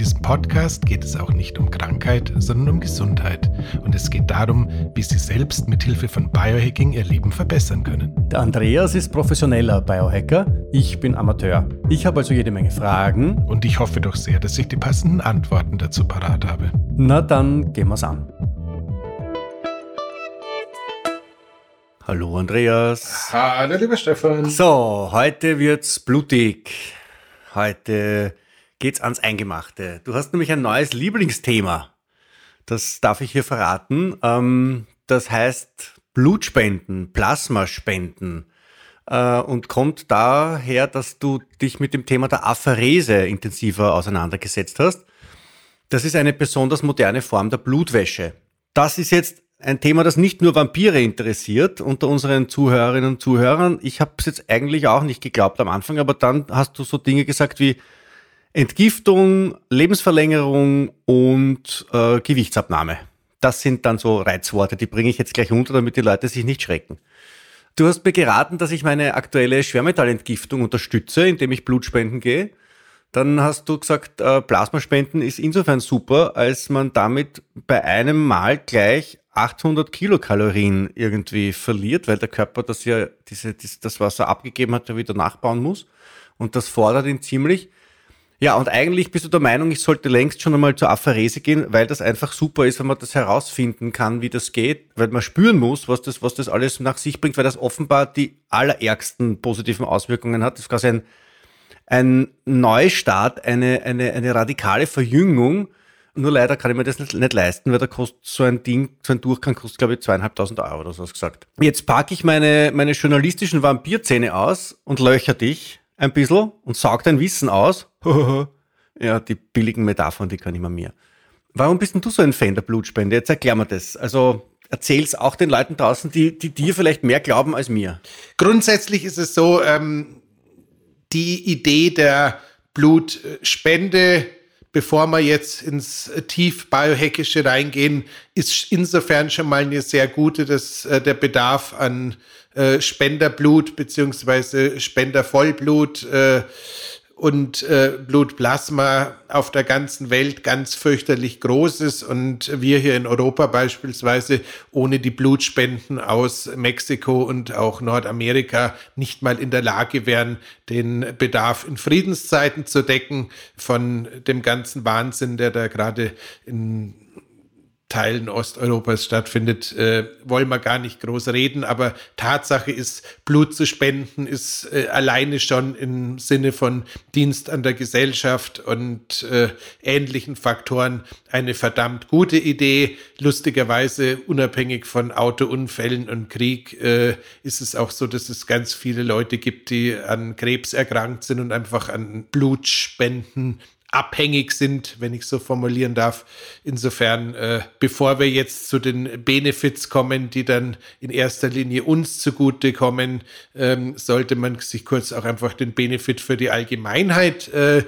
In diesem Podcast geht es auch nicht um Krankheit, sondern um Gesundheit. Und es geht darum, wie Sie selbst mit Hilfe von Biohacking Ihr Leben verbessern können. Der Andreas ist professioneller Biohacker. Ich bin Amateur. Ich habe also jede Menge Fragen. Und ich hoffe doch sehr, dass ich die passenden Antworten dazu parat habe. Na dann gehen wir's an. Hallo Andreas. Hallo lieber Stefan. So, heute wird's blutig. Heute geht's ans Eingemachte. Du hast nämlich ein neues Lieblingsthema. Das darf ich hier verraten. Ähm, das heißt Blutspenden, Plasmaspenden. Äh, und kommt daher, dass du dich mit dem Thema der Apherese intensiver auseinandergesetzt hast. Das ist eine besonders moderne Form der Blutwäsche. Das ist jetzt ein Thema, das nicht nur Vampire interessiert unter unseren Zuhörerinnen und Zuhörern. Ich habe es jetzt eigentlich auch nicht geglaubt am Anfang, aber dann hast du so Dinge gesagt wie Entgiftung, Lebensverlängerung und äh, Gewichtsabnahme. Das sind dann so Reizworte, die bringe ich jetzt gleich unter, damit die Leute sich nicht schrecken. Du hast mir geraten, dass ich meine aktuelle Schwermetallentgiftung unterstütze, indem ich Blutspenden gehe. Dann hast du gesagt, äh, Plasmaspenden ist insofern super, als man damit bei einem Mal gleich 800 Kilokalorien irgendwie verliert, weil der Körper das ja, diese, das Wasser abgegeben hat, ja wieder nachbauen muss. Und das fordert ihn ziemlich. Ja, und eigentlich bist du der Meinung, ich sollte längst schon einmal zur Apherese gehen, weil das einfach super ist, wenn man das herausfinden kann, wie das geht, weil man spüren muss, was das, was das alles nach sich bringt, weil das offenbar die allerärgsten positiven Auswirkungen hat. Das ist quasi ein, ein Neustart, eine, eine, eine radikale Verjüngung. Nur leider kann ich mir das nicht, nicht leisten, weil da kostet so ein Ding, so ein Durchgang kostet, glaube ich, zweieinhalbtausend Euro oder so hast gesagt. Jetzt packe ich meine, meine journalistischen Vampirzähne aus und löcher dich ein bisschen und saugt dein Wissen aus. ja, die billigen Metaphern, die kann ich mir mehr. Warum bist denn du so ein Fan der Blutspende? Jetzt erklär mir das. Also erzähl's auch den Leuten draußen, die, die dir vielleicht mehr glauben als mir. Grundsätzlich ist es so, ähm, die Idee der Blutspende, bevor wir jetzt ins tief biohackische reingehen, ist insofern schon mal eine sehr gute, dass äh, der Bedarf an äh, Spenderblut beziehungsweise Spendervollblut äh, und äh, Blutplasma auf der ganzen Welt ganz fürchterlich groß ist und wir hier in Europa beispielsweise ohne die Blutspenden aus Mexiko und auch Nordamerika nicht mal in der Lage wären, den Bedarf in Friedenszeiten zu decken von dem ganzen Wahnsinn, der da gerade in Teilen Osteuropas stattfindet, äh, wollen wir gar nicht groß reden. Aber Tatsache ist, Blut zu spenden ist äh, alleine schon im Sinne von Dienst an der Gesellschaft und äh, ähnlichen Faktoren eine verdammt gute Idee. Lustigerweise, unabhängig von Autounfällen und Krieg, äh, ist es auch so, dass es ganz viele Leute gibt, die an Krebs erkrankt sind und einfach an Blutspenden abhängig sind, wenn ich so formulieren darf. Insofern, äh, bevor wir jetzt zu den Benefits kommen, die dann in erster Linie uns zugute kommen, ähm, sollte man sich kurz auch einfach den Benefit für die Allgemeinheit äh,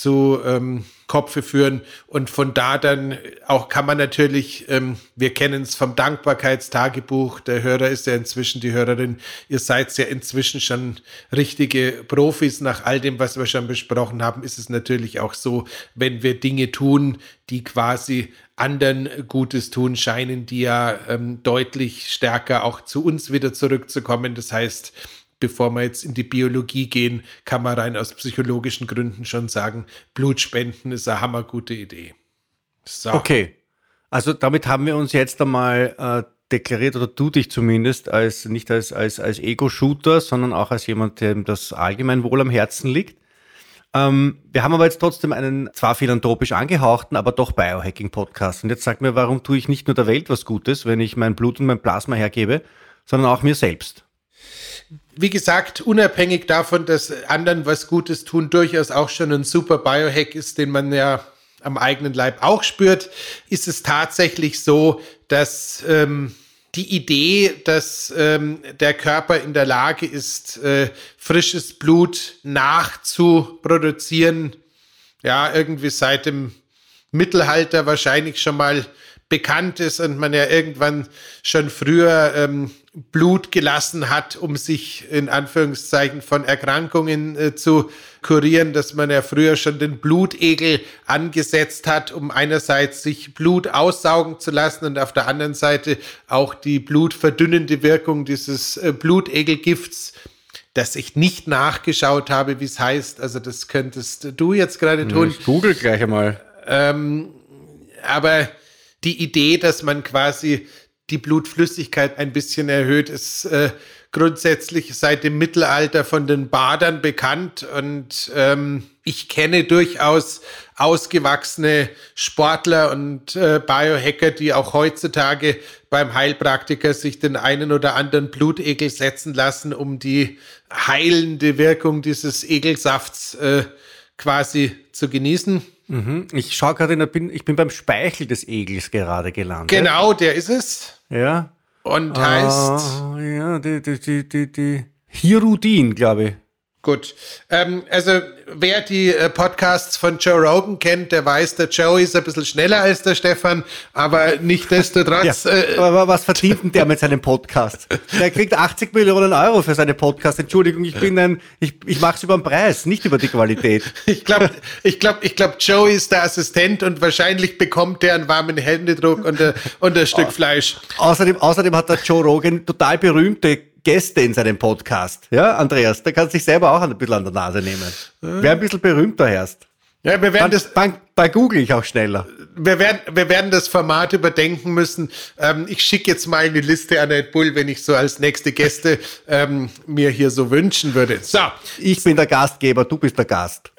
zu ähm, Kopfe führen. Und von da dann auch kann man natürlich, ähm, wir kennen es vom Dankbarkeitstagebuch, der Hörer ist ja inzwischen die Hörerin, ihr seid ja inzwischen schon richtige Profis. Nach all dem, was wir schon besprochen haben, ist es natürlich auch so, wenn wir Dinge tun, die quasi anderen Gutes tun scheinen, die ja ähm, deutlich stärker auch zu uns wieder zurückzukommen. Das heißt, bevor wir jetzt in die Biologie gehen, kann man rein aus psychologischen Gründen schon sagen, Blutspenden ist eine hammergute Idee. So. Okay. Also damit haben wir uns jetzt einmal äh, deklariert, oder du dich zumindest, als nicht als, als, als Ego-Shooter, sondern auch als jemand, dem das Allgemeinwohl am Herzen liegt. Ähm, wir haben aber jetzt trotzdem einen zwar philanthropisch angehauchten, aber doch Biohacking-Podcast. Und jetzt sag mir, warum tue ich nicht nur der Welt was Gutes, wenn ich mein Blut und mein Plasma hergebe, sondern auch mir selbst? Wie gesagt, unabhängig davon, dass anderen was Gutes tun, durchaus auch schon ein super Biohack ist, den man ja am eigenen Leib auch spürt, ist es tatsächlich so, dass ähm, die Idee, dass ähm, der Körper in der Lage ist, äh, frisches Blut nachzuproduzieren, ja, irgendwie seit dem Mittelalter wahrscheinlich schon mal bekannt ist und man ja irgendwann schon früher ähm, Blut gelassen hat, um sich in Anführungszeichen von Erkrankungen äh, zu kurieren, dass man ja früher schon den Blutegel angesetzt hat, um einerseits sich Blut aussaugen zu lassen und auf der anderen Seite auch die blutverdünnende Wirkung dieses äh, Blutegelgifts dass ich nicht nachgeschaut habe, wie es heißt. Also das könntest du jetzt gerade tun. Ich google gleich einmal. Ähm, aber die Idee, dass man quasi die Blutflüssigkeit ein bisschen erhöht, ist äh, grundsätzlich seit dem Mittelalter von den Badern bekannt und ähm, ich kenne durchaus ausgewachsene Sportler und äh, Biohacker, die auch heutzutage beim Heilpraktiker sich den einen oder anderen Blutegel setzen lassen, um die heilende Wirkung dieses Egelsafts äh, quasi zu genießen. Mhm. Ich schaue gerade, in ich bin beim Speichel des Egels gerade gelandet. Genau, der ist es. Ja. Und heißt. Uh, ja, die, die, die, die, die Hirudin, glaube ich. Gut. Ähm, also, wer die äh, Podcasts von Joe Rogan kennt, der weiß, der Joe ist ein bisschen schneller als der Stefan, aber nicht desto trotz. Ja, äh, aber was verdient denn der mit seinem Podcast? Der kriegt 80 Millionen Euro für seine Podcast. Entschuldigung, ich bin ein, ich, ich mache es über den Preis, nicht über die Qualität. ich glaube, ich glaube, ich glaube, Joe ist der Assistent und wahrscheinlich bekommt der einen warmen Händedruck und, ein, und ein Stück Fleisch. Außerdem, außerdem hat der Joe Rogan total berühmte Gäste in seinem Podcast. Ja, Andreas, da kannst du dich selber auch ein bisschen an der Nase nehmen. Wer ein bisschen berühmter herrscht. Ja, wir werden Dann, das. bei, bei Google ich auch schneller. Wir werden, wir werden das Format überdenken müssen. Ähm, ich schicke jetzt mal eine Liste an Red Bull, wenn ich so als nächste Gäste ähm, mir hier so wünschen würde. So. Ich bin der Gastgeber, du bist der Gast.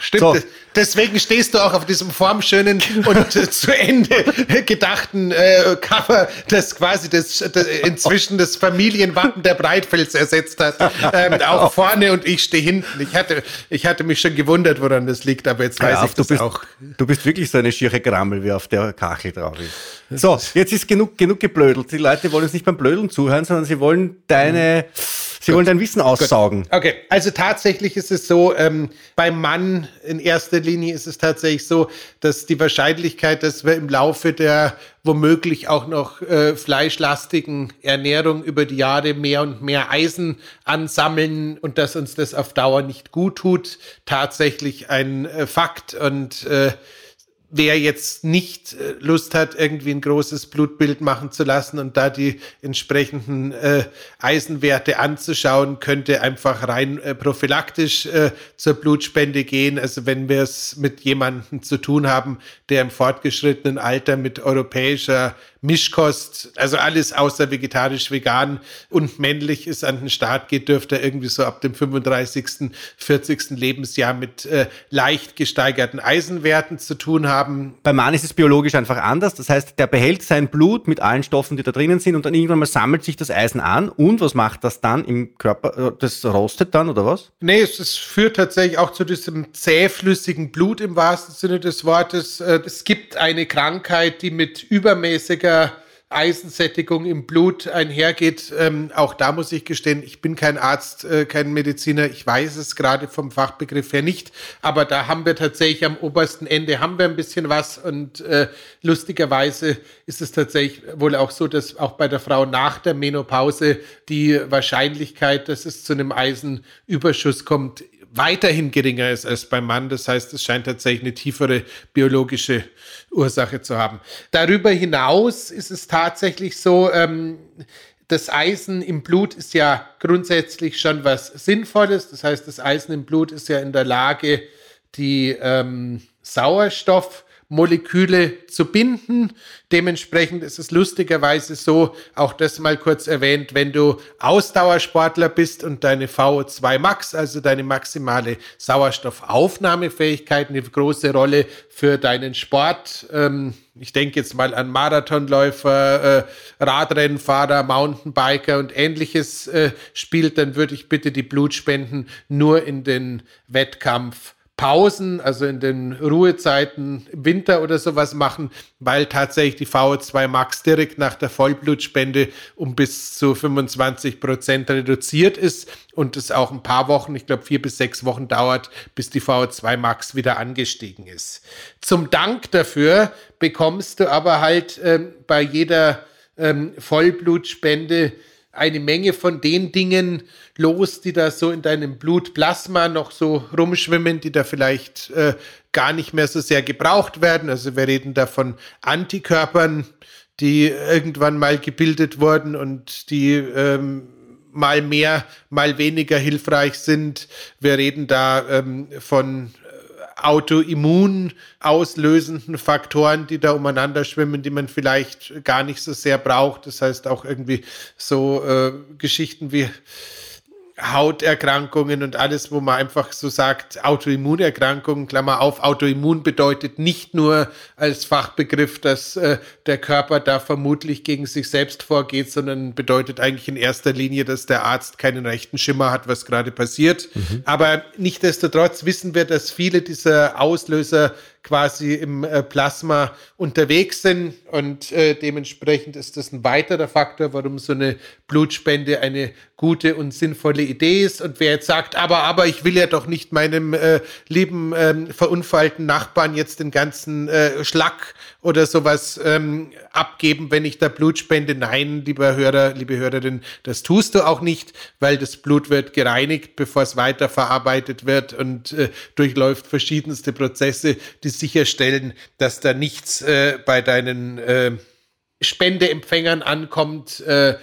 Stimmt. So. Deswegen stehst du auch auf diesem formschönen und zu Ende gedachten äh, Cover, das quasi das, das, inzwischen das Familienwappen der Breitfels ersetzt hat. Ähm, auch vorne und ich stehe hinten. Ich hatte, ich hatte mich schon gewundert, woran das liegt, aber jetzt weiß ja, ich du das bist, auch. Du bist wirklich so eine schiere Grammel, wie auf der Kachel drauf ist. So, jetzt ist genug, genug geblödelt. Die Leute wollen uns nicht beim Blödeln zuhören, sondern sie wollen deine. Sie wollen dein Wissen aussaugen. Gut. Okay, also tatsächlich ist es so, ähm, beim Mann in erster Linie ist es tatsächlich so, dass die Wahrscheinlichkeit, dass wir im Laufe der womöglich auch noch äh, fleischlastigen Ernährung über die Jahre mehr und mehr Eisen ansammeln und dass uns das auf Dauer nicht gut tut, tatsächlich ein äh, Fakt und äh, wer jetzt nicht äh, Lust hat, irgendwie ein großes Blutbild machen zu lassen und da die entsprechenden äh, Eisenwerte anzuschauen, könnte einfach rein äh, prophylaktisch äh, zur Blutspende gehen. Also wenn wir es mit jemandem zu tun haben, der im fortgeschrittenen Alter mit europäischer Mischkost, also alles außer vegetarisch, vegan und männlich ist an den Start geht, dürfte er irgendwie so ab dem 35., 40. Lebensjahr mit äh, leicht gesteigerten Eisenwerten zu tun haben. Beim Mann ist es biologisch einfach anders. Das heißt, der behält sein Blut mit allen Stoffen, die da drinnen sind und dann irgendwann mal sammelt sich das Eisen an und was macht das dann im Körper? Äh, das rostet dann oder was? Nee, es, es führt tatsächlich auch zu diesem zähflüssigen Blut im wahrsten Sinne des Wortes. Äh, es gibt eine Krankheit, die mit übermäßiger Eisensättigung im Blut einhergeht. Ähm, auch da muss ich gestehen, ich bin kein Arzt, äh, kein Mediziner. Ich weiß es gerade vom Fachbegriff her nicht. Aber da haben wir tatsächlich am obersten Ende haben wir ein bisschen was. Und äh, lustigerweise ist es tatsächlich wohl auch so, dass auch bei der Frau nach der Menopause die Wahrscheinlichkeit, dass es zu einem Eisenüberschuss kommt, weiterhin geringer ist als beim Mann. Das heißt, es scheint tatsächlich eine tiefere biologische Ursache zu haben. Darüber hinaus ist es tatsächlich so, ähm, das Eisen im Blut ist ja grundsätzlich schon was Sinnvolles. Das heißt, das Eisen im Blut ist ja in der Lage, die ähm, Sauerstoff Moleküle zu binden. Dementsprechend ist es lustigerweise so, auch das mal kurz erwähnt, wenn du Ausdauersportler bist und deine VO2 Max, also deine maximale Sauerstoffaufnahmefähigkeit, eine große Rolle für deinen Sport. Ähm, ich denke jetzt mal an Marathonläufer, äh, Radrennfahrer, Mountainbiker und ähnliches äh, spielt, dann würde ich bitte die Blutspenden nur in den Wettkampf Pausen, also in den Ruhezeiten im Winter oder sowas machen, weil tatsächlich die VO2 Max direkt nach der Vollblutspende um bis zu 25 Prozent reduziert ist und es auch ein paar Wochen, ich glaube vier bis sechs Wochen dauert, bis die VO2 Max wieder angestiegen ist. Zum Dank dafür bekommst du aber halt ähm, bei jeder ähm, Vollblutspende eine Menge von den Dingen los, die da so in deinem Blutplasma noch so rumschwimmen, die da vielleicht äh, gar nicht mehr so sehr gebraucht werden. Also wir reden da von Antikörpern, die irgendwann mal gebildet wurden und die ähm, mal mehr, mal weniger hilfreich sind. Wir reden da ähm, von autoimmun auslösenden Faktoren, die da umeinander schwimmen, die man vielleicht gar nicht so sehr braucht. Das heißt auch irgendwie so äh, Geschichten wie Hauterkrankungen und alles, wo man einfach so sagt, Autoimmunerkrankungen, Klammer auf, Autoimmun bedeutet nicht nur als Fachbegriff, dass äh, der Körper da vermutlich gegen sich selbst vorgeht, sondern bedeutet eigentlich in erster Linie, dass der Arzt keinen rechten Schimmer hat, was gerade passiert. Mhm. Aber nichtdestotrotz wissen wir, dass viele dieser Auslöser quasi im äh, Plasma unterwegs sind und äh, dementsprechend ist das ein weiterer Faktor, warum so eine Blutspende eine gute und sinnvolle Idee ist. Und wer jetzt sagt, aber, aber ich will ja doch nicht meinem äh, lieben ähm, verunfallten Nachbarn jetzt den ganzen äh, Schlag oder sowas ähm, abgeben, wenn ich da Blut spende. Nein, lieber Hörer, liebe Hörerin, das tust du auch nicht, weil das Blut wird gereinigt, bevor es weiterverarbeitet wird und äh, durchläuft verschiedenste Prozesse, die sicherstellen, dass da nichts äh, bei deinen äh, Spendeempfängern ankommt, äh,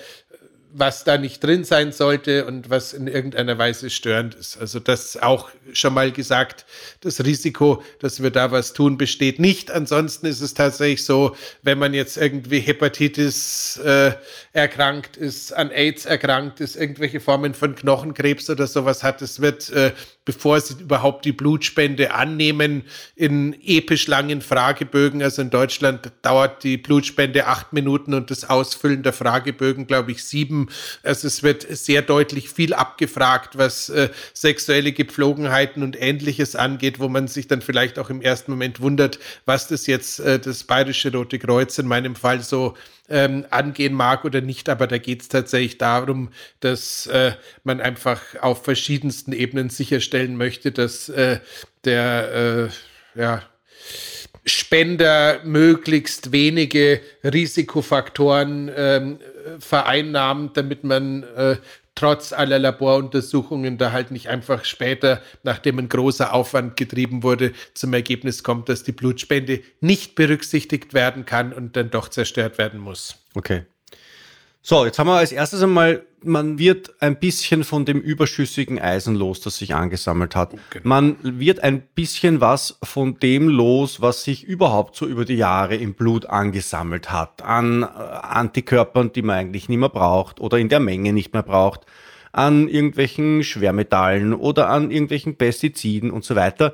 was da nicht drin sein sollte und was in irgendeiner Weise störend ist. Also das auch schon mal gesagt, das Risiko, dass wir da was tun, besteht nicht. Ansonsten ist es tatsächlich so, wenn man jetzt irgendwie Hepatitis äh, erkrankt ist, an AIDS erkrankt ist, irgendwelche Formen von Knochenkrebs oder sowas hat, es wird äh, bevor sie überhaupt die Blutspende annehmen, in episch langen Fragebögen. Also in Deutschland dauert die Blutspende acht Minuten und das Ausfüllen der Fragebögen, glaube ich, sieben. Also es wird sehr deutlich viel abgefragt, was äh, sexuelle Gepflogenheiten und ähnliches angeht, wo man sich dann vielleicht auch im ersten Moment wundert, was das jetzt äh, das Bayerische Rote Kreuz in meinem Fall so ähm, angehen mag oder nicht, aber da geht es tatsächlich darum, dass äh, man einfach auf verschiedensten Ebenen sicherstellen möchte, dass äh, der äh, ja, Spender möglichst wenige Risikofaktoren ähm, vereinnahmt, damit man äh, trotz aller Laboruntersuchungen da halt nicht einfach später, nachdem ein großer Aufwand getrieben wurde, zum Ergebnis kommt, dass die Blutspende nicht berücksichtigt werden kann und dann doch zerstört werden muss. Okay. So, jetzt haben wir als erstes einmal, man wird ein bisschen von dem überschüssigen Eisen los, das sich angesammelt hat. Genau. Man wird ein bisschen was von dem los, was sich überhaupt so über die Jahre im Blut angesammelt hat. An äh, Antikörpern, die man eigentlich nicht mehr braucht oder in der Menge nicht mehr braucht. An irgendwelchen Schwermetallen oder an irgendwelchen Pestiziden und so weiter.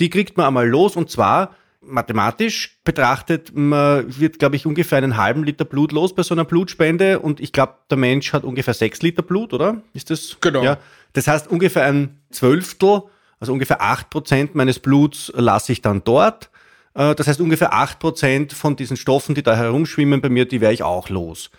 Die kriegt man einmal los und zwar mathematisch betrachtet, man wird, glaube ich, ungefähr einen halben Liter Blut los bei so einer Blutspende und ich glaube, der Mensch hat ungefähr sechs Liter Blut, oder? Ist das? Genau. Ja. Das heißt, ungefähr ein Zwölftel, also ungefähr acht Prozent meines Bluts lasse ich dann dort. Äh, das heißt, ungefähr acht Prozent von diesen Stoffen, die da herumschwimmen bei mir, die wäre ich auch los.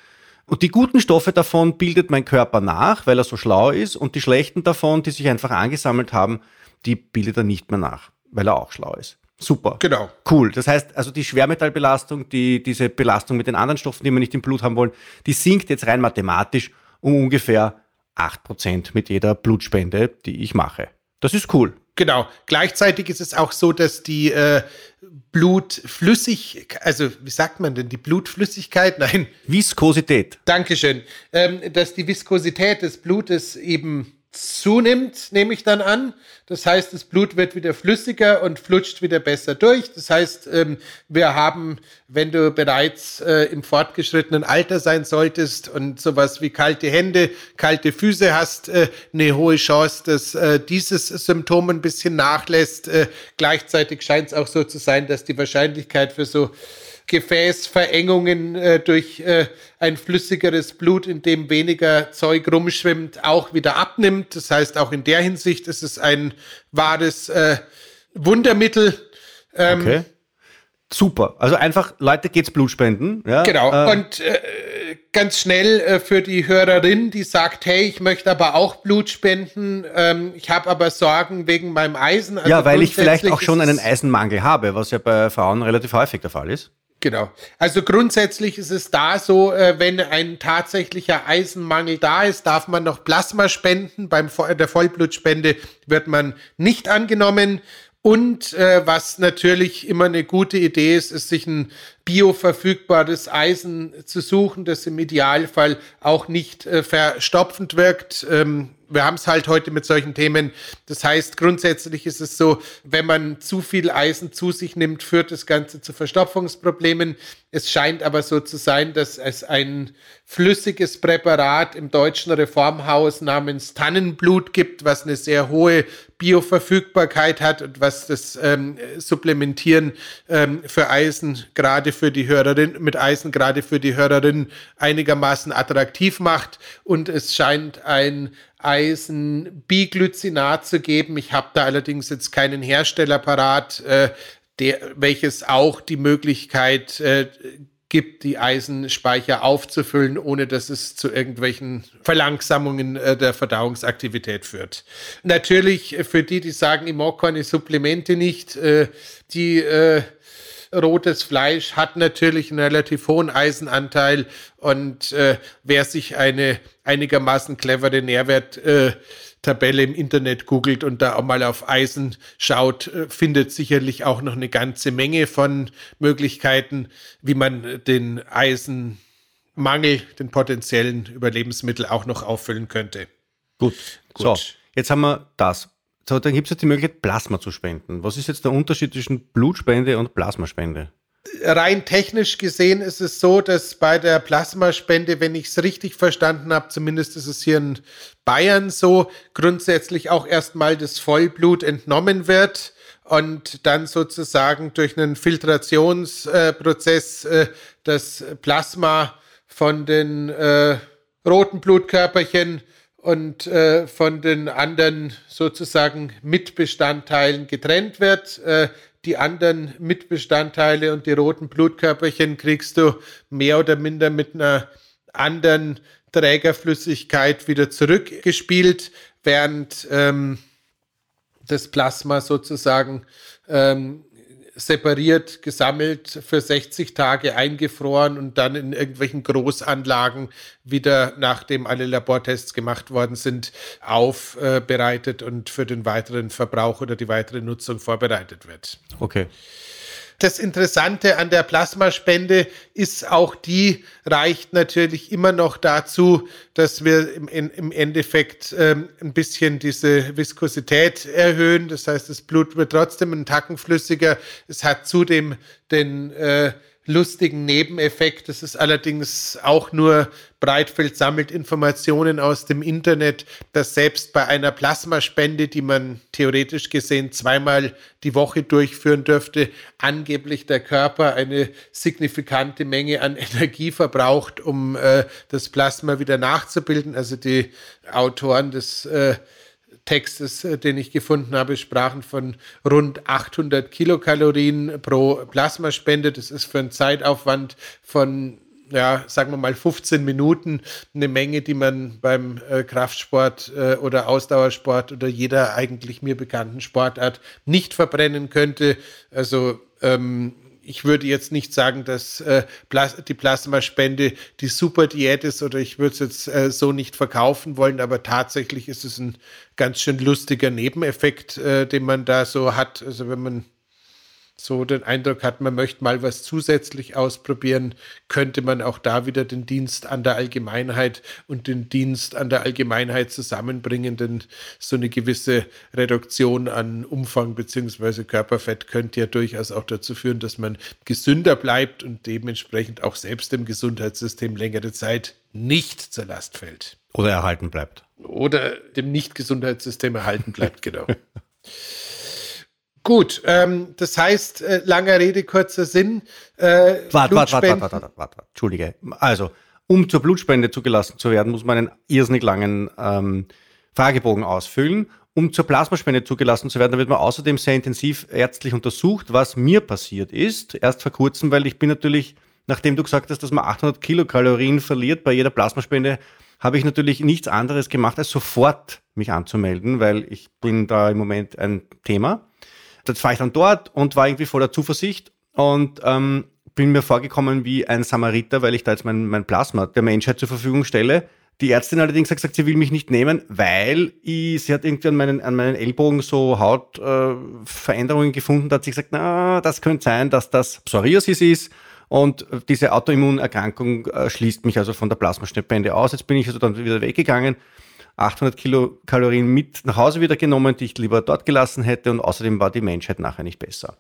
Und die guten Stoffe davon bildet mein Körper nach, weil er so schlau ist, und die schlechten davon, die sich einfach angesammelt haben, die bildet er nicht mehr nach, weil er auch schlau ist. Super. Genau. Cool. Das heißt, also die Schwermetallbelastung, die, diese Belastung mit den anderen Stoffen, die wir nicht im Blut haben wollen, die sinkt jetzt rein mathematisch um ungefähr 8% mit jeder Blutspende, die ich mache. Das ist cool. Genau. Gleichzeitig ist es auch so, dass die äh, Blutflüssig, also wie sagt man denn, die Blutflüssigkeit? Nein. Viskosität. Dankeschön. Ähm, dass die Viskosität des Blutes eben zunimmt, nehme ich dann an. Das heißt, das Blut wird wieder flüssiger und flutscht wieder besser durch. Das heißt, ähm, wir haben, wenn du bereits äh, im fortgeschrittenen Alter sein solltest und sowas wie kalte Hände, kalte Füße hast, äh, eine hohe Chance, dass äh, dieses Symptom ein bisschen nachlässt. Gleichzeitig scheint es auch so zu sein, dass die Wahrscheinlichkeit für so Gefäßverengungen äh, durch äh, ein flüssigeres Blut, in dem weniger Zeug rumschwimmt, auch wieder abnimmt. Das heißt, auch in der Hinsicht ist es ein wahres äh, Wundermittel. Ähm, okay. Super. Also einfach, Leute, geht's Blutspenden. Ja? Genau. Äh, Und äh, ganz schnell äh, für die Hörerin, die sagt, hey, ich möchte aber auch Blut spenden, ähm, ich habe aber Sorgen wegen meinem Eisen. Also ja, weil ich vielleicht auch schon einen Eisenmangel habe, was ja bei Frauen relativ häufig der Fall ist. Genau. Also grundsätzlich ist es da so, äh, wenn ein tatsächlicher Eisenmangel da ist, darf man noch Plasma spenden. Beim der Vollblutspende wird man nicht angenommen. Und äh, was natürlich immer eine gute Idee ist, ist sich ein bioverfügbares Eisen zu suchen, das im Idealfall auch nicht äh, verstopfend wirkt. Ähm, wir haben es halt heute mit solchen Themen. Das heißt, grundsätzlich ist es so, wenn man zu viel Eisen zu sich nimmt, führt das Ganze zu Verstopfungsproblemen. Es scheint aber so zu sein, dass es ein flüssiges Präparat im deutschen Reformhaus namens Tannenblut gibt, was eine sehr hohe Bioverfügbarkeit hat und was das ähm, Supplementieren ähm, für Eisen gerade für die Hörerin mit Eisen gerade für die Hörerin einigermaßen attraktiv macht und es scheint ein Eisenbiglycinat zu geben. Ich habe da allerdings jetzt keinen Hersteller parat, äh, der, welches auch die Möglichkeit äh, gibt, die Eisenspeicher aufzufüllen, ohne dass es zu irgendwelchen Verlangsamungen äh, der Verdauungsaktivität führt. Natürlich äh, für die, die sagen, ich mag keine Supplemente nicht, äh, die äh, rotes Fleisch hat natürlich einen relativ hohen Eisenanteil und äh, wer sich eine einigermaßen clevere Nährwerttabelle äh, im Internet googelt und da auch mal auf Eisen schaut, äh, findet sicherlich auch noch eine ganze Menge von Möglichkeiten, wie man den Eisenmangel, den potenziellen Überlebensmittel auch noch auffüllen könnte. Gut, gut. So, jetzt haben wir das. So, dann gibt es jetzt die Möglichkeit, Plasma zu spenden. Was ist jetzt der Unterschied zwischen Blutspende und Plasmaspende? Rein technisch gesehen ist es so, dass bei der Plasmaspende, wenn ich es richtig verstanden habe, zumindest ist es hier in Bayern so, grundsätzlich auch erstmal das Vollblut entnommen wird und dann sozusagen durch einen Filtrationsprozess äh, das Plasma von den äh, roten Blutkörperchen und äh, von den anderen sozusagen Mitbestandteilen getrennt wird. Äh, die anderen Mitbestandteile und die roten Blutkörperchen kriegst du mehr oder minder mit einer anderen Trägerflüssigkeit wieder zurückgespielt, während ähm, das Plasma sozusagen ähm, separiert, gesammelt, für 60 Tage eingefroren und dann in irgendwelchen Großanlagen wieder, nachdem alle Labortests gemacht worden sind, aufbereitet und für den weiteren Verbrauch oder die weitere Nutzung vorbereitet wird. Okay. Das Interessante an der Plasmaspende ist auch die, reicht natürlich immer noch dazu, dass wir im, im Endeffekt ähm, ein bisschen diese Viskosität erhöhen. Das heißt, das Blut wird trotzdem einen Tacken flüssiger. Es hat zudem den äh, lustigen Nebeneffekt. Das ist allerdings auch nur Breitfeld sammelt Informationen aus dem Internet, dass selbst bei einer Plasmaspende, die man theoretisch gesehen zweimal die Woche durchführen dürfte, angeblich der Körper eine signifikante Menge an Energie verbraucht, um äh, das Plasma wieder nachzubilden. Also die Autoren des äh, Textes, äh, den ich gefunden habe, sprachen von rund 800 Kilokalorien pro Plasmaspende. Das ist für einen Zeitaufwand von ja, sagen wir mal 15 Minuten, eine Menge, die man beim äh, Kraftsport äh, oder Ausdauersport oder jeder eigentlich mir bekannten Sportart nicht verbrennen könnte. Also ähm, ich würde jetzt nicht sagen, dass äh, die Plasmaspende die super Diät ist oder ich würde es jetzt äh, so nicht verkaufen wollen, aber tatsächlich ist es ein ganz schön lustiger Nebeneffekt, äh, den man da so hat. Also wenn man so den Eindruck hat, man möchte mal was zusätzlich ausprobieren, könnte man auch da wieder den Dienst an der Allgemeinheit und den Dienst an der Allgemeinheit zusammenbringen, denn so eine gewisse Reduktion an Umfang bzw. Körperfett könnte ja durchaus auch dazu führen, dass man gesünder bleibt und dementsprechend auch selbst dem Gesundheitssystem längere Zeit nicht zur Last fällt. Oder erhalten bleibt. Oder dem Nicht-Gesundheitssystem erhalten bleibt, genau. Gut, ähm, das heißt, äh, langer Rede, kurzer Sinn. Äh, warte, warte, warte, warte, warte, warte, Entschuldige. Also, um zur Blutspende zugelassen zu werden, muss man einen irrsinnig langen ähm, Fragebogen ausfüllen. Um zur Plasmaspende zugelassen zu werden, da wird man außerdem sehr intensiv ärztlich untersucht, was mir passiert ist. Erst vor kurzem, weil ich bin natürlich, nachdem du gesagt hast, dass man 800 Kilokalorien verliert bei jeder Plasmaspende, habe ich natürlich nichts anderes gemacht, als sofort mich anzumelden, weil ich bin da im Moment ein Thema. Jetzt war ich dann dort und war irgendwie voller Zuversicht und ähm, bin mir vorgekommen wie ein Samariter, weil ich da jetzt mein, mein Plasma der Menschheit zur Verfügung stelle. Die Ärztin allerdings hat gesagt, sie will mich nicht nehmen, weil ich, sie hat irgendwie an meinen, an meinen Ellbogen so Hautveränderungen äh, gefunden. Da hat sie gesagt, na, das könnte sein, dass das Psoriasis ist. Und diese Autoimmunerkrankung äh, schließt mich also von der Plasmaspende aus. Jetzt bin ich also dann wieder weggegangen 800 Kilokalorien mit nach Hause wieder genommen, die ich lieber dort gelassen hätte und außerdem war die Menschheit nachher nicht besser.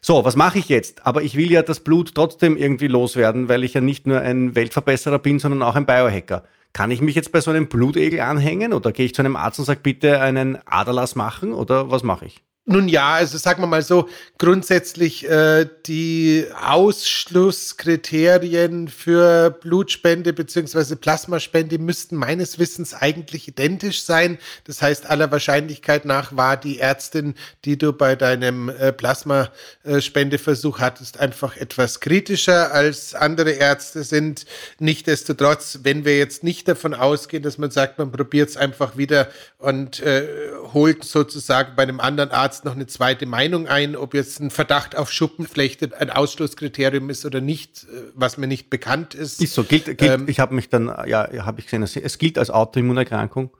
So, was mache ich jetzt? Aber ich will ja das Blut trotzdem irgendwie loswerden, weil ich ja nicht nur ein Weltverbesserer bin, sondern auch ein Biohacker. Kann ich mich jetzt bei so einem Blutegel anhängen oder gehe ich zu einem Arzt und sage, bitte einen Aderlass machen oder was mache ich? Nun ja, also sagen wir mal so, grundsätzlich äh, die Ausschlusskriterien für Blutspende beziehungsweise Plasmaspende müssten meines Wissens eigentlich identisch sein. Das heißt, aller Wahrscheinlichkeit nach war die Ärztin, die du bei deinem äh, Plasmaspendeversuch hattest, einfach etwas kritischer als andere Ärzte sind. Nichtsdestotrotz, wenn wir jetzt nicht davon ausgehen, dass man sagt, man probiert es einfach wieder und äh, holt sozusagen bei einem anderen Arzt Arzt noch eine zweite Meinung ein, ob jetzt ein Verdacht auf Schuppenflechte ein Ausschlusskriterium ist oder nicht, äh, was mir nicht bekannt ist. Ist so, gilt, gilt ähm, ich habe mich dann, ja, habe ich gesehen, es gilt als Autoimmunerkrankung.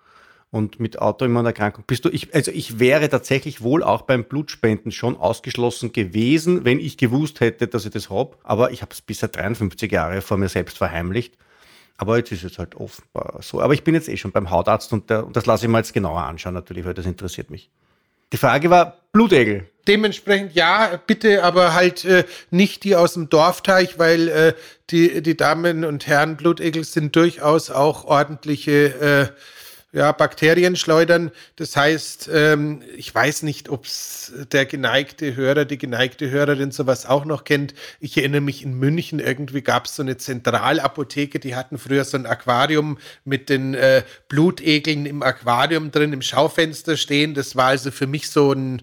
Und mit Autoimmunerkrankung bist du, ich, also ich wäre tatsächlich wohl auch beim Blutspenden schon ausgeschlossen gewesen, wenn ich gewusst hätte, dass ich das habe. Aber ich habe es bis seit 53 Jahre vor mir selbst verheimlicht. Aber jetzt ist es halt offenbar so. Aber ich bin jetzt eh schon beim Hautarzt und, der, und das lasse ich mal jetzt genauer anschauen, natürlich, weil das interessiert mich. Die Frage war Blutegel. Dementsprechend ja, bitte, aber halt äh, nicht die aus dem Dorfteich, weil äh, die, die Damen und Herren Blutegel sind durchaus auch ordentliche äh, ja, Bakterien schleudern. Das heißt, ähm, ich weiß nicht, ob der geneigte Hörer, die geneigte Hörerin sowas auch noch kennt. Ich erinnere mich in München, irgendwie gab es so eine Zentralapotheke, die hatten früher so ein Aquarium mit den äh, Blutegeln im Aquarium drin, im Schaufenster stehen. Das war also für mich so ein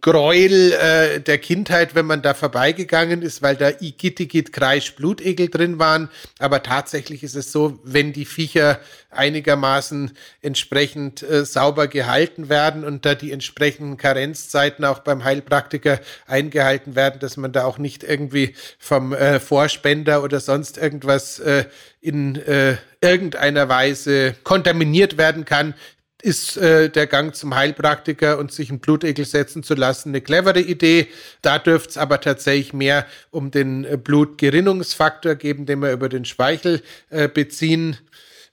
Gräuel äh, der Kindheit, wenn man da vorbeigegangen ist, weil da Igittigit Kreisch Blutegel drin waren. Aber tatsächlich ist es so, wenn die Viecher einigermaßen entsprechend äh, sauber gehalten werden und da die entsprechenden Karenzzeiten auch beim Heilpraktiker eingehalten werden, dass man da auch nicht irgendwie vom äh, Vorspender oder sonst irgendwas äh, in äh, irgendeiner Weise kontaminiert werden kann, ist äh, der Gang zum Heilpraktiker und sich einen Blutegel setzen zu lassen eine clevere Idee. Da dürfte es aber tatsächlich mehr um den äh, Blutgerinnungsfaktor geben, den wir über den Speichel äh, beziehen,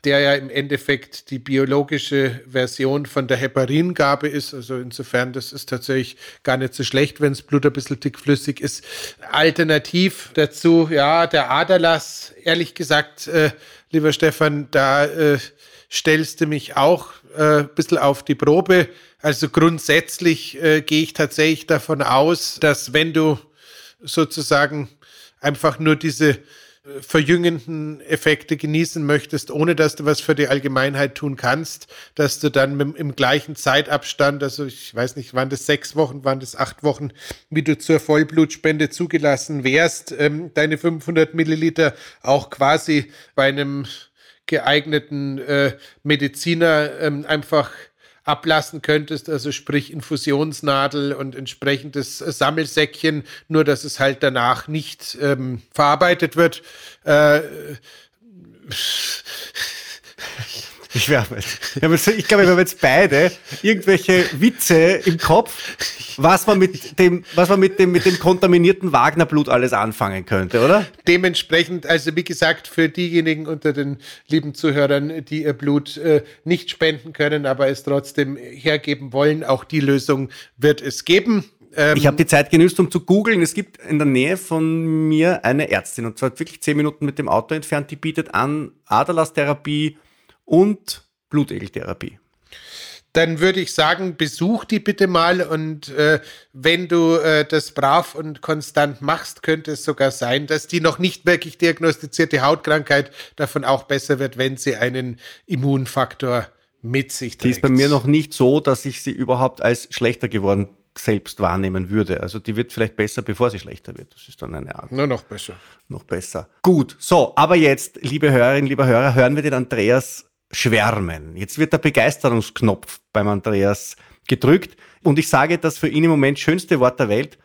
der ja im Endeffekt die biologische Version von der Heparingabe ist. Also insofern, das ist tatsächlich gar nicht so schlecht, wenn das Blut ein bisschen dickflüssig ist. Alternativ dazu, ja, der Aderlass, ehrlich gesagt, äh, lieber Stefan, da äh, stellst du mich auch äh, ein bisschen auf die Probe. Also grundsätzlich äh, gehe ich tatsächlich davon aus, dass wenn du sozusagen einfach nur diese äh, verjüngenden Effekte genießen möchtest, ohne dass du was für die Allgemeinheit tun kannst, dass du dann mit, im gleichen Zeitabstand, also ich weiß nicht, waren das sechs Wochen, waren das acht Wochen, wie du zur Vollblutspende zugelassen wärst, ähm, deine 500 Milliliter auch quasi bei einem geeigneten äh, Mediziner ähm, einfach ablassen könntest, also sprich Infusionsnadel und entsprechendes Sammelsäckchen, nur dass es halt danach nicht ähm, verarbeitet wird. Äh, Ich, wär, ich glaube, wir haben jetzt beide irgendwelche Witze im Kopf, was man mit dem, was man mit dem, mit dem kontaminierten Wagnerblut alles anfangen könnte, oder? Dementsprechend, also wie gesagt, für diejenigen unter den lieben Zuhörern, die ihr Blut äh, nicht spenden können, aber es trotzdem hergeben wollen, auch die Lösung wird es geben. Ähm, ich habe die Zeit genützt, um zu googeln. Es gibt in der Nähe von mir eine Ärztin, und zwar wirklich zehn Minuten mit dem Auto entfernt, die bietet an Aderlasstherapie und Blutegeltherapie. Dann würde ich sagen, besuch die bitte mal und äh, wenn du äh, das brav und konstant machst, könnte es sogar sein, dass die noch nicht wirklich diagnostizierte Hautkrankheit davon auch besser wird, wenn sie einen Immunfaktor mit sich trägt. Die ist bei mir noch nicht so, dass ich sie überhaupt als schlechter geworden selbst wahrnehmen würde. Also die wird vielleicht besser, bevor sie schlechter wird. Das ist dann eine Art. Nur noch besser. Noch besser. Gut, so, aber jetzt, liebe Hörerinnen, liebe Hörer, hören wir den Andreas schwärmen. Jetzt wird der Begeisterungsknopf beim Andreas gedrückt und ich sage das für ihn im Moment schönste Wort der Welt,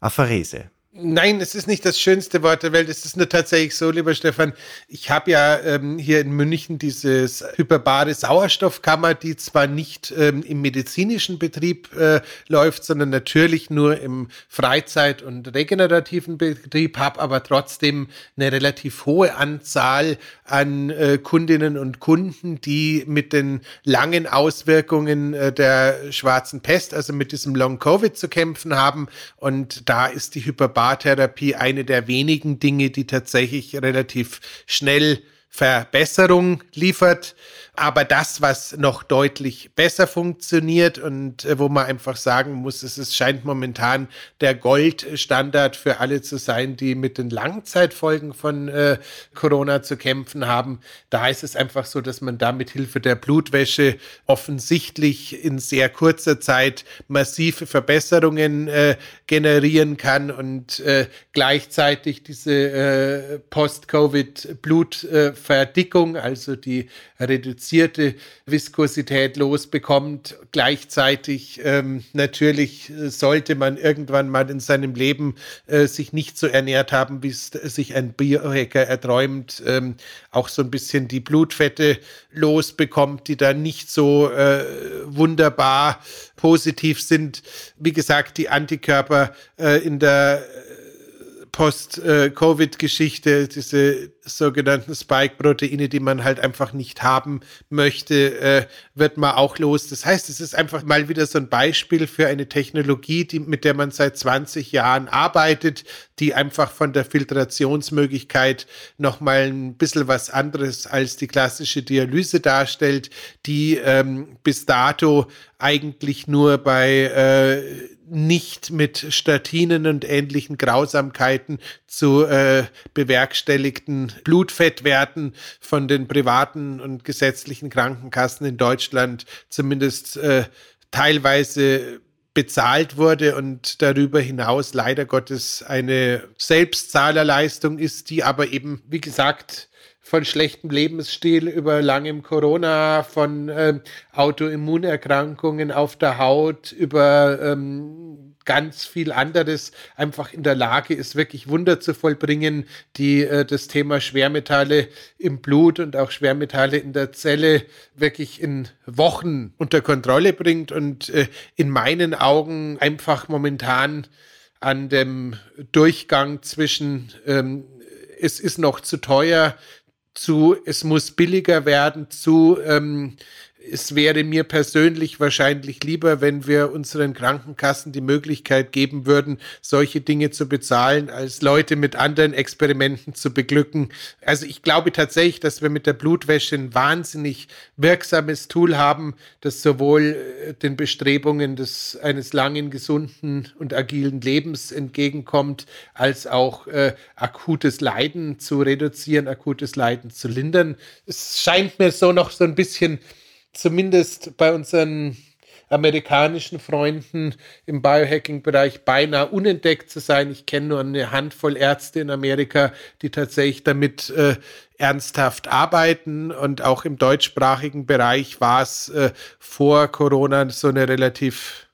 Apharese. Nein, es ist nicht das schönste Wort der Welt. Es ist nur tatsächlich so, lieber Stefan. Ich habe ja ähm, hier in München dieses hyperbare Sauerstoffkammer, die zwar nicht ähm, im medizinischen Betrieb äh, läuft, sondern natürlich nur im Freizeit- und regenerativen Betrieb, habe aber trotzdem eine relativ hohe Anzahl an äh, Kundinnen und Kunden, die mit den langen Auswirkungen äh, der schwarzen Pest, also mit diesem Long Covid zu kämpfen haben. Und da ist die hyperbare Bartherapie eine der wenigen Dinge, die tatsächlich relativ schnell Verbesserung liefert. Aber das, was noch deutlich besser funktioniert und äh, wo man einfach sagen muss, es ist, scheint momentan der Goldstandard für alle zu sein, die mit den Langzeitfolgen von äh, Corona zu kämpfen haben. Da ist es einfach so, dass man da mit Hilfe der Blutwäsche offensichtlich in sehr kurzer Zeit massive Verbesserungen äh, generieren kann und äh, gleichzeitig diese äh, Post-Covid-Blutverdickung, also die Reduzierung reduzierte Viskosität losbekommt. Gleichzeitig ähm, natürlich äh, sollte man irgendwann mal in seinem Leben äh, sich nicht so ernährt haben, wie es sich ein Biohacker erträumt, ähm, auch so ein bisschen die Blutfette losbekommt, die da nicht so äh, wunderbar positiv sind. Wie gesagt, die Antikörper äh, in der Post-Covid-Geschichte, diese sogenannten Spike-Proteine, die man halt einfach nicht haben möchte, äh, wird man auch los. Das heißt, es ist einfach mal wieder so ein Beispiel für eine Technologie, die, mit der man seit 20 Jahren arbeitet, die einfach von der Filtrationsmöglichkeit nochmal ein bisschen was anderes als die klassische Dialyse darstellt, die ähm, bis dato eigentlich nur bei äh, nicht mit Statinen und ähnlichen Grausamkeiten zu äh, bewerkstelligten Blutfettwerten von den privaten und gesetzlichen Krankenkassen in Deutschland zumindest äh, teilweise bezahlt wurde und darüber hinaus leider Gottes eine Selbstzahlerleistung ist, die aber eben, wie gesagt, von schlechtem Lebensstil über langem Corona, von ähm, Autoimmunerkrankungen auf der Haut, über ähm, ganz viel anderes. Einfach in der Lage ist, wirklich Wunder zu vollbringen, die äh, das Thema Schwermetalle im Blut und auch Schwermetalle in der Zelle wirklich in Wochen unter Kontrolle bringt und äh, in meinen Augen einfach momentan an dem Durchgang zwischen ähm, es ist noch zu teuer, zu, es muss billiger werden, zu, ähm, es wäre mir persönlich wahrscheinlich lieber, wenn wir unseren Krankenkassen die Möglichkeit geben würden, solche Dinge zu bezahlen, als Leute mit anderen Experimenten zu beglücken. Also ich glaube tatsächlich, dass wir mit der Blutwäsche ein wahnsinnig wirksames Tool haben, das sowohl äh, den Bestrebungen des, eines langen, gesunden und agilen Lebens entgegenkommt, als auch äh, akutes Leiden zu reduzieren, akutes Leiden zu lindern. Es scheint mir so noch so ein bisschen zumindest bei unseren amerikanischen Freunden im Biohacking-Bereich beinahe unentdeckt zu sein. Ich kenne nur eine Handvoll Ärzte in Amerika, die tatsächlich damit äh, ernsthaft arbeiten. Und auch im deutschsprachigen Bereich war es äh, vor Corona so eine relativ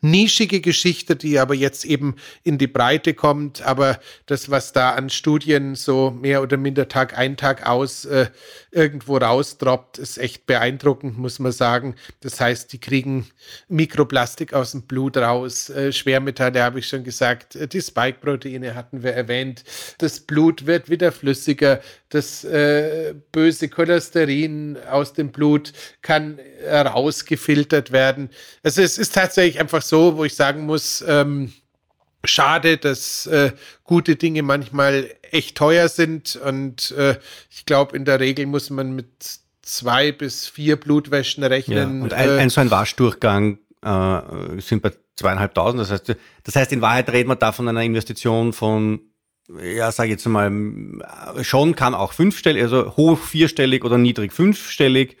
nischige Geschichte, die aber jetzt eben in die Breite kommt. Aber das, was da an Studien so mehr oder minder Tag ein, Tag aus äh, irgendwo rausdroppt, ist echt beeindruckend, muss man sagen. Das heißt, die kriegen Mikroplastik aus dem Blut raus, äh, Schwermetalle habe ich schon gesagt, äh, die Spike-Proteine hatten wir erwähnt. Das Blut wird wieder flüssiger, das äh, böse Cholesterin aus dem Blut kann rausgefiltert werden. Also es ist tatsächlich einfach so, wo ich sagen muss, ähm, schade, dass äh, gute Dinge manchmal echt teuer sind. Und äh, ich glaube, in der Regel muss man mit zwei bis vier Blutwäschen rechnen. Ja, und ein, ein, so ein Waschdurchgang äh, sind bei zweieinhalbtausend. Das heißt, das heißt, in Wahrheit reden wir da von einer Investition von ja, sage jetzt mal, schon kann auch fünfstellig, also hoch vierstellig oder niedrig fünfstellig.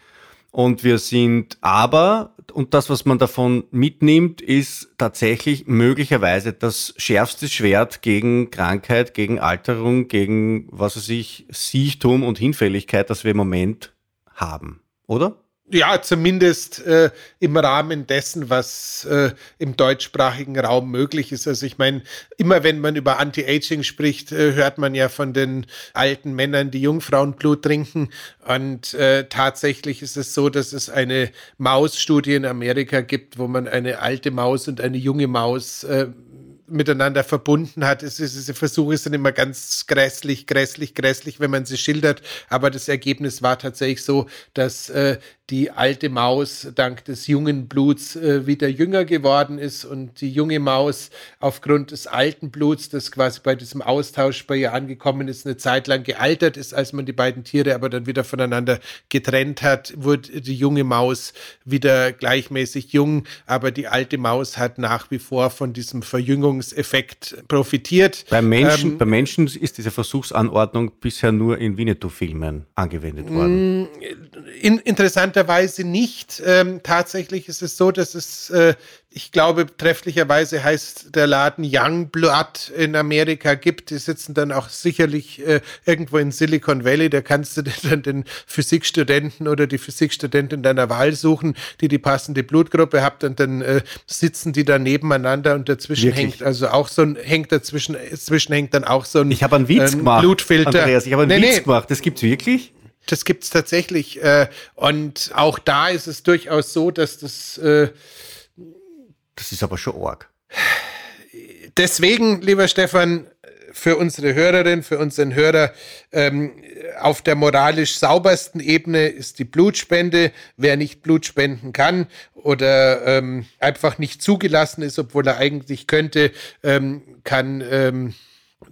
Und wir sind aber, und das, was man davon mitnimmt, ist tatsächlich möglicherweise das schärfste Schwert gegen Krankheit, gegen Alterung, gegen, was weiß ich, Siechtum und Hinfälligkeit, das wir im Moment haben. Oder? Ja, zumindest äh, im Rahmen dessen, was äh, im deutschsprachigen Raum möglich ist. Also ich meine, immer wenn man über Anti-Aging spricht, äh, hört man ja von den alten Männern, die Jungfrauenblut trinken. Und äh, tatsächlich ist es so, dass es eine Mausstudie in Amerika gibt, wo man eine alte Maus und eine junge Maus äh, miteinander verbunden hat. Es ist, diese Versuche sind immer ganz grässlich, grässlich, grässlich, wenn man sie schildert. Aber das Ergebnis war tatsächlich so, dass äh, die alte Maus dank des jungen Bluts äh, wieder jünger geworden ist und die junge Maus aufgrund des alten Bluts, das quasi bei diesem Austausch bei ihr angekommen ist, eine Zeit lang gealtert ist, als man die beiden Tiere aber dann wieder voneinander getrennt hat, wurde die junge Maus wieder gleichmäßig jung, aber die alte Maus hat nach wie vor von diesem Verjüngungseffekt profitiert. Beim Menschen, ähm, beim Menschen ist diese Versuchsanordnung bisher nur in Winnetou-Filmen angewendet worden. Mm, in, interessant interessanterweise nicht. Ähm, tatsächlich ist es so, dass es, äh, ich glaube, trefflicherweise heißt der Laden Youngblood in Amerika gibt. Die sitzen dann auch sicherlich äh, irgendwo in Silicon Valley. Da kannst du dann den Physikstudenten oder die Physikstudentin deiner Wahl suchen, die die passende Blutgruppe habt und dann äh, sitzen die da nebeneinander und dazwischen Wirklich? hängt also auch so ein, hängt dazwischen, dazwischen hängt dann auch so ein ich einen Witz ähm, gemacht, Blutfilter. Andreas, ich habe einen nee, Witz nee. gemacht. Das gibt's wirklich? Das gibt es tatsächlich. Äh, und auch da ist es durchaus so, dass das. Äh, das ist aber schon arg. Deswegen, lieber Stefan, für unsere Hörerin, für unseren Hörer, ähm, auf der moralisch saubersten Ebene ist die Blutspende. Wer nicht Blut spenden kann oder ähm, einfach nicht zugelassen ist, obwohl er eigentlich könnte, ähm, kann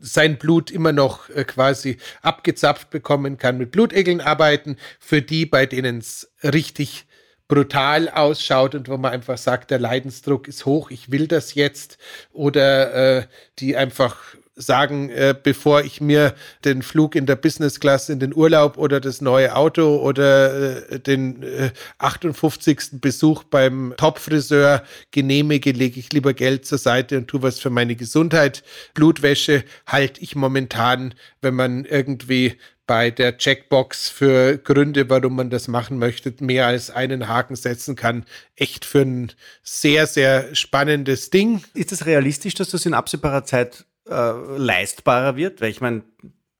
sein Blut immer noch äh, quasi abgezapft bekommen, kann mit Blutegeln arbeiten. Für die, bei denen es richtig brutal ausschaut und wo man einfach sagt, der Leidensdruck ist hoch, ich will das jetzt, oder äh, die einfach sagen, äh, bevor ich mir den Flug in der Business Class in den Urlaub oder das neue Auto oder äh, den äh, 58. Besuch beim Top-Friseur genehmige, lege ich lieber Geld zur Seite und tue was für meine Gesundheit. Blutwäsche halte ich momentan, wenn man irgendwie bei der Checkbox für Gründe, warum man das machen möchte, mehr als einen Haken setzen kann. Echt für ein sehr, sehr spannendes Ding. Ist es realistisch, dass das in absehbarer Zeit äh, leistbarer wird, weil ich meine,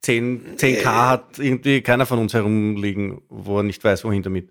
10, 10k äh, hat irgendwie keiner von uns herumliegen, wo er nicht weiß, wohin damit.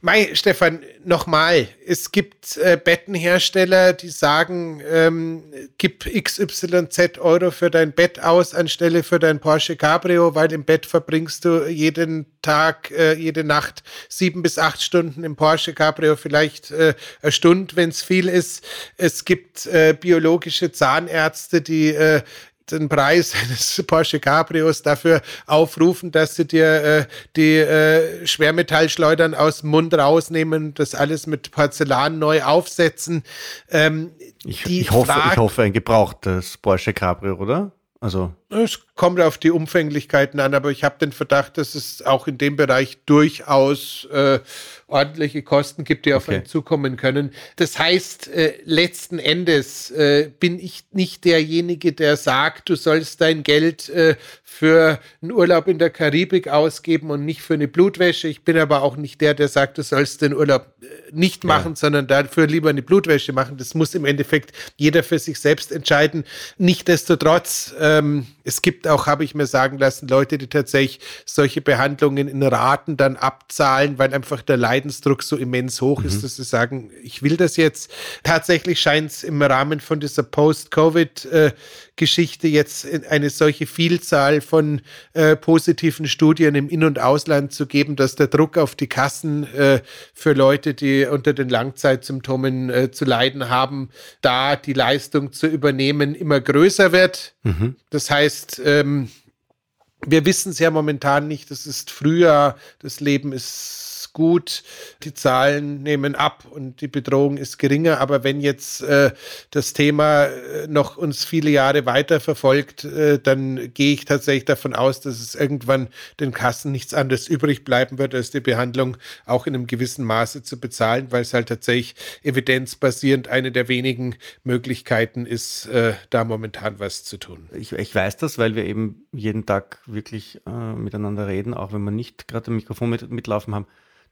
Mei, Stefan, nochmal, es gibt äh, Bettenhersteller, die sagen, ähm, gib XYZ Euro für dein Bett aus anstelle für dein Porsche Cabrio, weil im Bett verbringst du jeden Tag, äh, jede Nacht sieben bis acht Stunden im Porsche Cabrio, vielleicht äh, eine Stunde, wenn es viel ist. Es gibt äh, biologische Zahnärzte, die äh, den Preis eines Porsche Cabrios dafür aufrufen, dass sie dir äh, die äh, Schwermetallschleudern aus dem Mund rausnehmen, das alles mit Porzellan neu aufsetzen. Ähm, ich, ich, hoffe, ich hoffe ein gebrauchtes Porsche Cabrio, oder? Also Es kommt auf die Umfänglichkeiten an, aber ich habe den Verdacht, dass es auch in dem Bereich durchaus äh, ordentliche Kosten gibt, die auf okay. einen zukommen können. Das heißt, äh, letzten Endes äh, bin ich nicht derjenige, der sagt, du sollst dein Geld äh, für einen Urlaub in der Karibik ausgeben und nicht für eine Blutwäsche. Ich bin aber auch nicht der, der sagt, du sollst den Urlaub äh, nicht machen, ja. sondern dafür lieber eine Blutwäsche machen. Das muss im Endeffekt jeder für sich selbst entscheiden. Nichtsdestotrotz, ähm, es gibt auch, habe ich mir sagen lassen, Leute, die tatsächlich solche Behandlungen in Raten dann abzahlen, weil einfach der Leidensdruck so immens hoch mhm. ist, dass sie sagen, ich will das jetzt. Tatsächlich scheint es im Rahmen von dieser Post-Covid-Geschichte jetzt eine solche Vielzahl von äh, positiven Studien im In- und Ausland zu geben, dass der Druck auf die Kassen äh, für Leute, die unter den Langzeitsymptomen äh, zu leiden haben, da die Leistung zu übernehmen, immer größer wird. Mhm. Das heißt, ähm, wir wissen es ja momentan nicht. Es ist Frühjahr, das Leben ist gut, die Zahlen nehmen ab und die Bedrohung ist geringer. Aber wenn jetzt äh, das Thema äh, noch uns viele Jahre weiter verfolgt, äh, dann gehe ich tatsächlich davon aus, dass es irgendwann den Kassen nichts anderes übrig bleiben wird, als die Behandlung auch in einem gewissen Maße zu bezahlen, weil es halt tatsächlich evidenzbasierend eine der wenigen Möglichkeiten ist, äh, da momentan was zu tun. Ich, ich, weiß das, weil wir eben jeden Tag wirklich äh, miteinander reden, auch wenn wir nicht gerade ein Mikrofon mit, mitlaufen haben.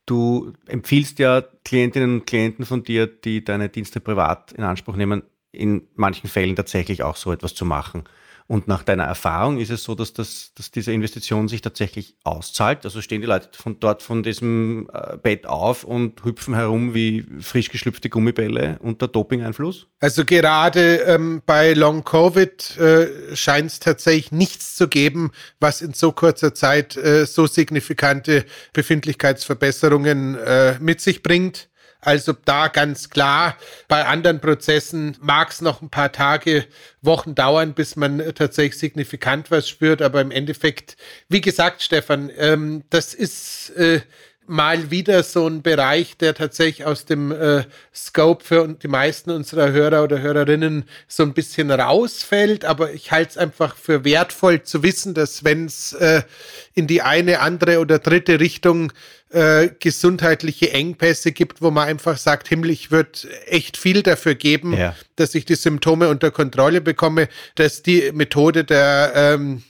Du empfiehlst ja Klientinnen und Klienten von dir, die deine Dienste privat in Anspruch nehmen, in manchen Fällen tatsächlich auch so etwas zu machen. Und nach deiner Erfahrung ist es so, dass, das, dass diese Investition sich tatsächlich auszahlt. Also stehen die Leute von dort von diesem äh, Bett auf und hüpfen herum wie frisch geschlüpfte Gummibälle unter Dopingeinfluss? Also gerade ähm, bei Long Covid äh, scheint es tatsächlich nichts zu geben, was in so kurzer Zeit äh, so signifikante Befindlichkeitsverbesserungen äh, mit sich bringt. Also da ganz klar, bei anderen Prozessen mag es noch ein paar Tage, Wochen dauern, bis man tatsächlich signifikant was spürt. Aber im Endeffekt, wie gesagt, Stefan, ähm, das ist äh, mal wieder so ein Bereich, der tatsächlich aus dem äh, Scope für die meisten unserer Hörer oder Hörerinnen so ein bisschen rausfällt. Aber ich halte es einfach für wertvoll zu wissen, dass wenn es äh, in die eine, andere oder dritte Richtung äh, gesundheitliche Engpässe gibt, wo man einfach sagt, Himmel, ich würde echt viel dafür geben, ja. dass ich die Symptome unter Kontrolle bekomme, dass die Methode der ähm,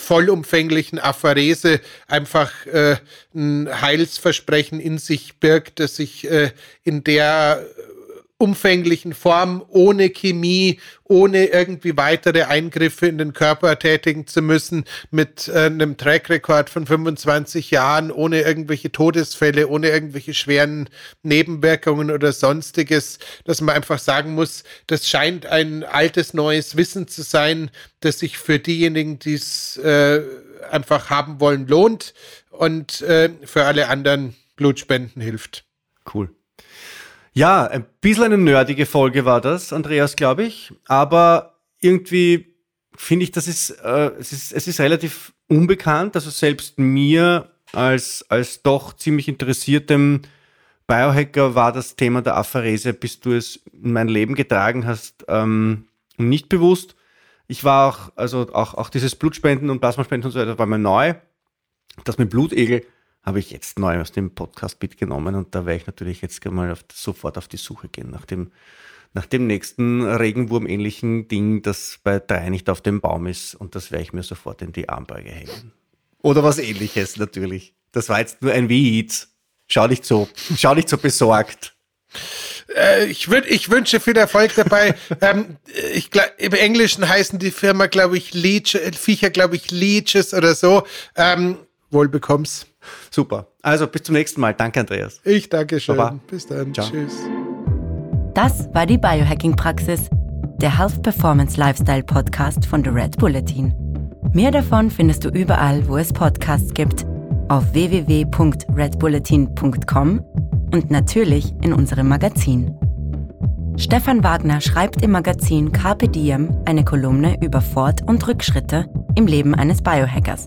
vollumfänglichen Apharese einfach äh, ein Heilsversprechen in sich birgt, dass sich äh, in der umfänglichen Form, ohne Chemie, ohne irgendwie weitere Eingriffe in den Körper tätigen zu müssen, mit äh, einem Track-Record von 25 Jahren, ohne irgendwelche Todesfälle, ohne irgendwelche schweren Nebenwirkungen oder sonstiges, dass man einfach sagen muss, das scheint ein altes, neues Wissen zu sein, das sich für diejenigen, die es äh, einfach haben wollen, lohnt und äh, für alle anderen Blutspenden hilft. Cool. Ja, ein bisschen eine nerdige Folge war das, Andreas, glaube ich. Aber irgendwie finde ich, das ist, äh, es ist, es ist relativ unbekannt. Also selbst mir als, als doch ziemlich interessiertem Biohacker war das Thema der Apharese, bis du es in mein Leben getragen hast, ähm, nicht bewusst. Ich war auch, also auch, auch dieses Blutspenden und Plasmaspenden und so weiter war mir neu. Das mit Blutegel habe ich jetzt neu aus dem Podcast mitgenommen und da werde ich natürlich jetzt mal auf, sofort auf die Suche gehen nach dem, nach dem nächsten Regenwurm-ähnlichen Ding, das bei drei nicht auf dem Baum ist und das werde ich mir sofort in die Armbeuge hängen. Oder was ähnliches natürlich. Das war jetzt nur ein Witz. Schau nicht so, schau nicht so besorgt. Äh, ich, würd, ich wünsche viel Erfolg dabei. ähm, ich glaub, Im Englischen heißen die Firma, glaube ich, Leech, Viecher, glaube ich, Leeches oder so. Ähm, wohl bekomm's. Super. Also bis zum nächsten Mal. Danke, Andreas. Ich danke schön. Baba. Bis dann. Ciao. Tschüss. Das war die Biohacking-Praxis, der Health Performance Lifestyle Podcast von The Red Bulletin. Mehr davon findest du überall, wo es Podcasts gibt, auf www.redbulletin.com und natürlich in unserem Magazin. Stefan Wagner schreibt im Magazin Carpe Diem eine Kolumne über Fort- und Rückschritte im Leben eines Biohackers.